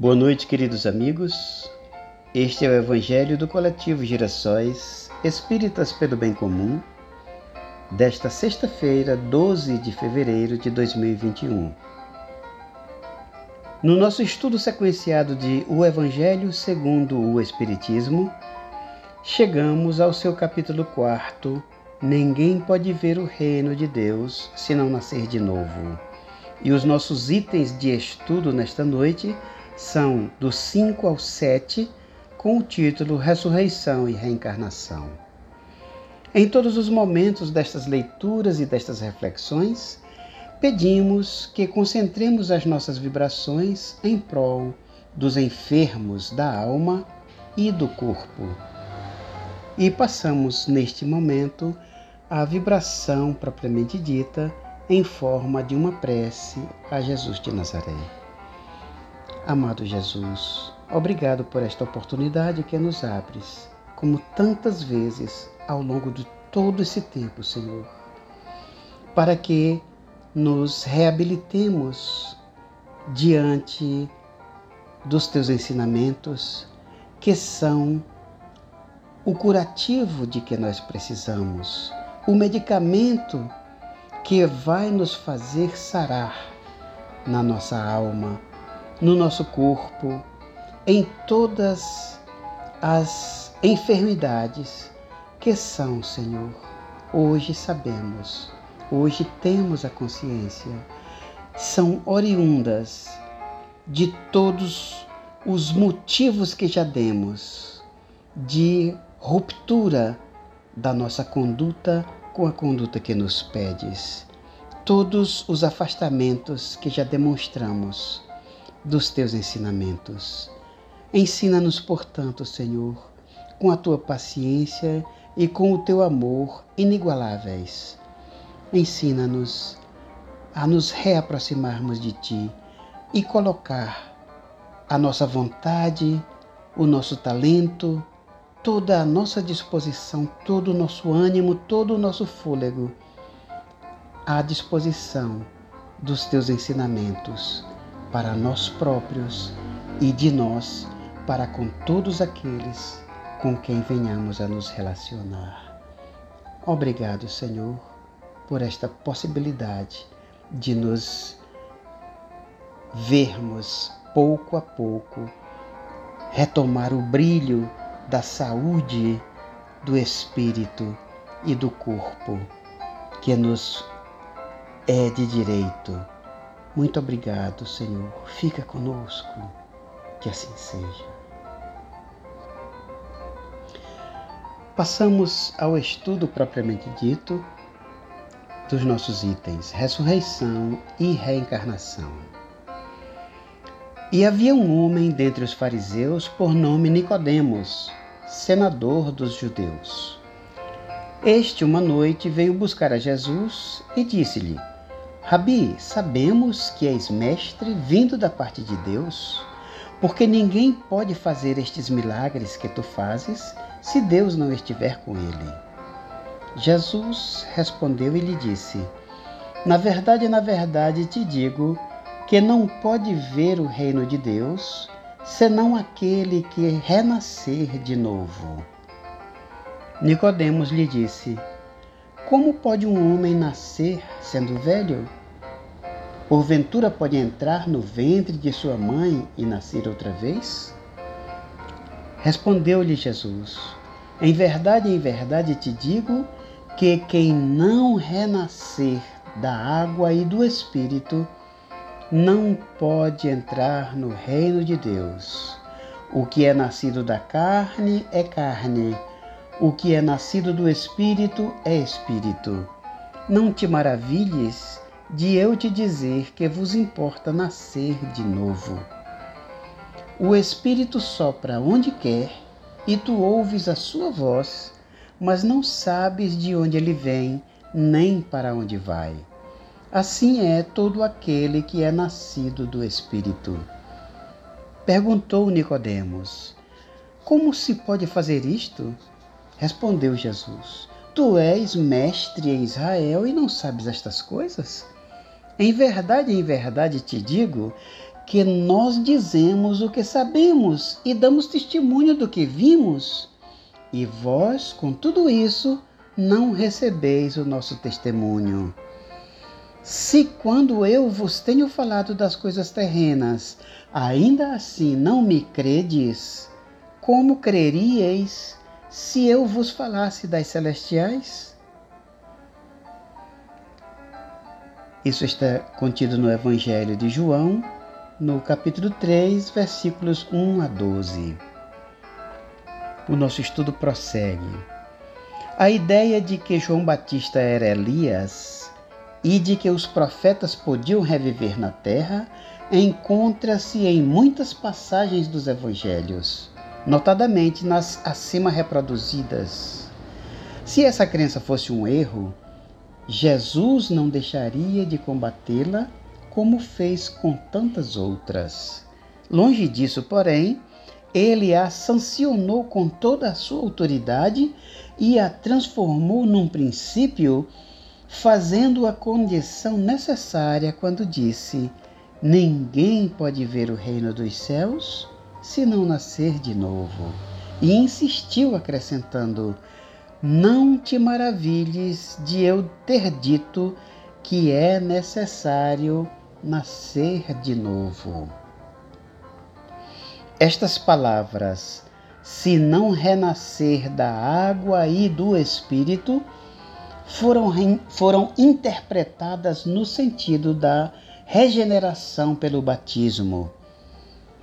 Boa noite, queridos amigos. Este é o Evangelho do Coletivo Girassóis Espíritas pelo Bem Comum, desta sexta-feira, 12 de fevereiro de 2021. No nosso estudo sequenciado de O Evangelho segundo o Espiritismo, chegamos ao seu capítulo 4. Ninguém pode ver o reino de Deus se não nascer de novo. E os nossos itens de estudo nesta noite são do 5 ao 7, com o título Ressurreição e Reencarnação. Em todos os momentos destas leituras e destas reflexões, pedimos que concentremos as nossas vibrações em prol dos enfermos da alma e do corpo. E passamos neste momento a vibração propriamente dita em forma de uma prece a Jesus de Nazaré. Amado Jesus, obrigado por esta oportunidade que nos abres, como tantas vezes ao longo de todo esse tempo, Senhor, para que nos reabilitemos diante dos teus ensinamentos, que são o curativo de que nós precisamos, o medicamento que vai nos fazer sarar na nossa alma no nosso corpo, em todas as enfermidades que são, Senhor. Hoje sabemos, hoje temos a consciência, são oriundas de todos os motivos que já demos de ruptura da nossa conduta com a conduta que nos pedes. Todos os afastamentos que já demonstramos dos teus ensinamentos. Ensina-nos, portanto, Senhor, com a tua paciência e com o teu amor inigualáveis. Ensina-nos a nos reaproximarmos de ti e colocar a nossa vontade, o nosso talento, toda a nossa disposição, todo o nosso ânimo, todo o nosso fôlego à disposição dos teus ensinamentos para nós próprios e de nós para com todos aqueles com quem venhamos a nos relacionar. Obrigado, Senhor, por esta possibilidade de nos vermos pouco a pouco retomar o brilho da saúde do espírito e do corpo que nos é de direito muito obrigado, Senhor. Fica conosco. Que assim seja. Passamos ao estudo propriamente dito dos nossos itens ressurreição e reencarnação. E havia um homem dentre os fariseus por nome Nicodemos, senador dos judeus. Este uma noite veio buscar a Jesus e disse-lhe: Rabi, sabemos que és mestre vindo da parte de Deus, porque ninguém pode fazer estes milagres que tu fazes se Deus não estiver com ele. Jesus respondeu e lhe disse: Na verdade, na verdade te digo que não pode ver o reino de Deus senão aquele que renascer de novo. Nicodemos lhe disse: Como pode um homem nascer sendo velho? Porventura pode entrar no ventre de sua mãe e nascer outra vez? Respondeu-lhe Jesus: Em verdade, em verdade te digo que quem não renascer da água e do Espírito não pode entrar no reino de Deus. O que é nascido da carne é carne, o que é nascido do Espírito é Espírito. Não te maravilhes de eu te dizer que vos importa nascer de novo. O Espírito sopra onde quer e tu ouves a sua voz, mas não sabes de onde ele vem nem para onde vai. Assim é todo aquele que é nascido do Espírito. Perguntou Nicodemos: Como se pode fazer isto? Respondeu Jesus: Tu és mestre em Israel e não sabes estas coisas? Em verdade, em verdade te digo que nós dizemos o que sabemos e damos testemunho do que vimos, e vós, com tudo isso, não recebeis o nosso testemunho. Se quando eu vos tenho falado das coisas terrenas, ainda assim não me credes, como creríeis se eu vos falasse das celestiais? Isso está contido no Evangelho de João, no capítulo 3, versículos 1 a 12. O nosso estudo prossegue. A ideia de que João Batista era Elias e de que os profetas podiam reviver na terra encontra-se em muitas passagens dos evangelhos, notadamente nas acima reproduzidas. Se essa crença fosse um erro, Jesus não deixaria de combatê-la como fez com tantas outras. Longe disso, porém, ele a sancionou com toda a sua autoridade e a transformou num princípio, fazendo a condição necessária quando disse: Ninguém pode ver o reino dos céus se não nascer de novo. E insistiu, acrescentando: Não te maravilhes de eu ter dito que é necessário nascer de novo. Estas palavras, se não renascer da água e do Espírito, foram, foram interpretadas no sentido da regeneração pelo batismo.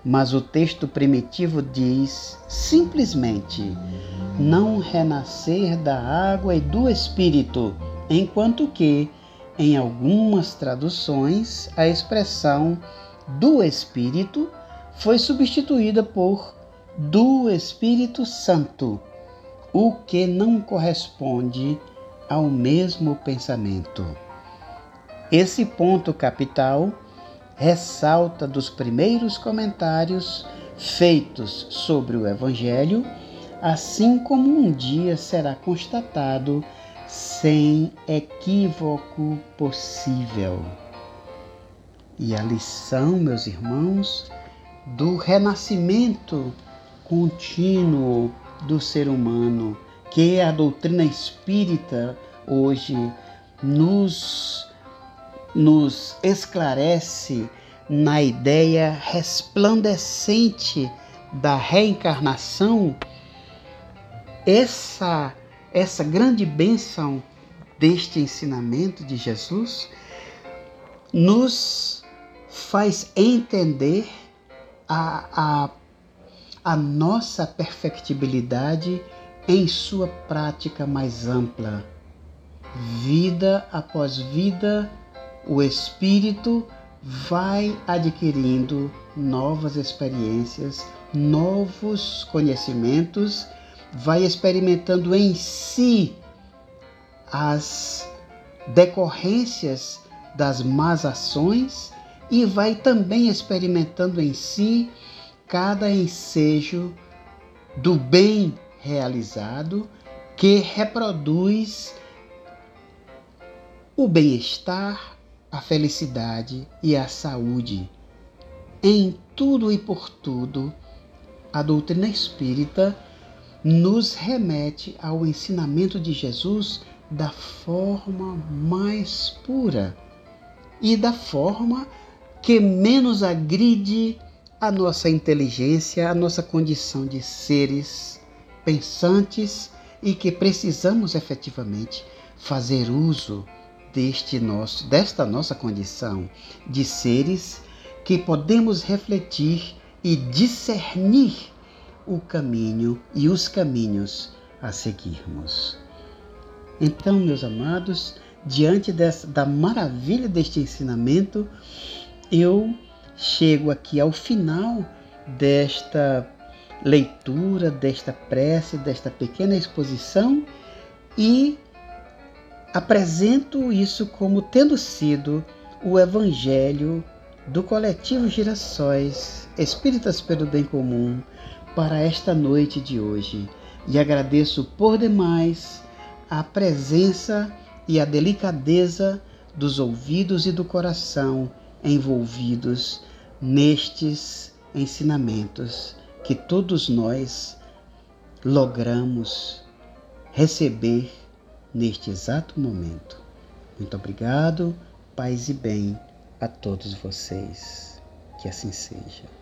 Mas o texto primitivo diz simplesmente: não renascer da água e do Espírito, enquanto que em algumas traduções, a expressão do Espírito foi substituída por do Espírito Santo, o que não corresponde ao mesmo pensamento. Esse ponto capital ressalta dos primeiros comentários feitos sobre o Evangelho, assim como um dia será constatado sem equívoco possível. E a lição, meus irmãos, do renascimento contínuo do ser humano, que a doutrina espírita hoje nos, nos esclarece na ideia resplandecente da reencarnação, essa essa grande bênção deste ensinamento de Jesus nos faz entender a, a, a nossa perfectibilidade em sua prática mais ampla. Vida após vida, o Espírito vai adquirindo novas experiências, novos conhecimentos vai experimentando em si as decorrências das más ações e vai também experimentando em si cada ensejo do bem realizado que reproduz o bem-estar, a felicidade e a saúde. Em tudo e por tudo, a doutrina espírita nos remete ao ensinamento de Jesus da forma mais pura e da forma que menos agride a nossa inteligência, a nossa condição de seres pensantes e que precisamos efetivamente fazer uso deste nosso desta nossa condição de seres que podemos refletir e discernir o caminho e os caminhos a seguirmos. Então, meus amados, diante dessa, da maravilha deste ensinamento, eu chego aqui ao final desta leitura, desta prece, desta pequena exposição e apresento isso como tendo sido o Evangelho do coletivo Girassóis Espíritas pelo Bem Comum para esta noite de hoje. E agradeço por demais a presença e a delicadeza dos ouvidos e do coração envolvidos nestes ensinamentos que todos nós logramos receber neste exato momento. Muito obrigado, paz e bem a todos vocês. Que assim seja.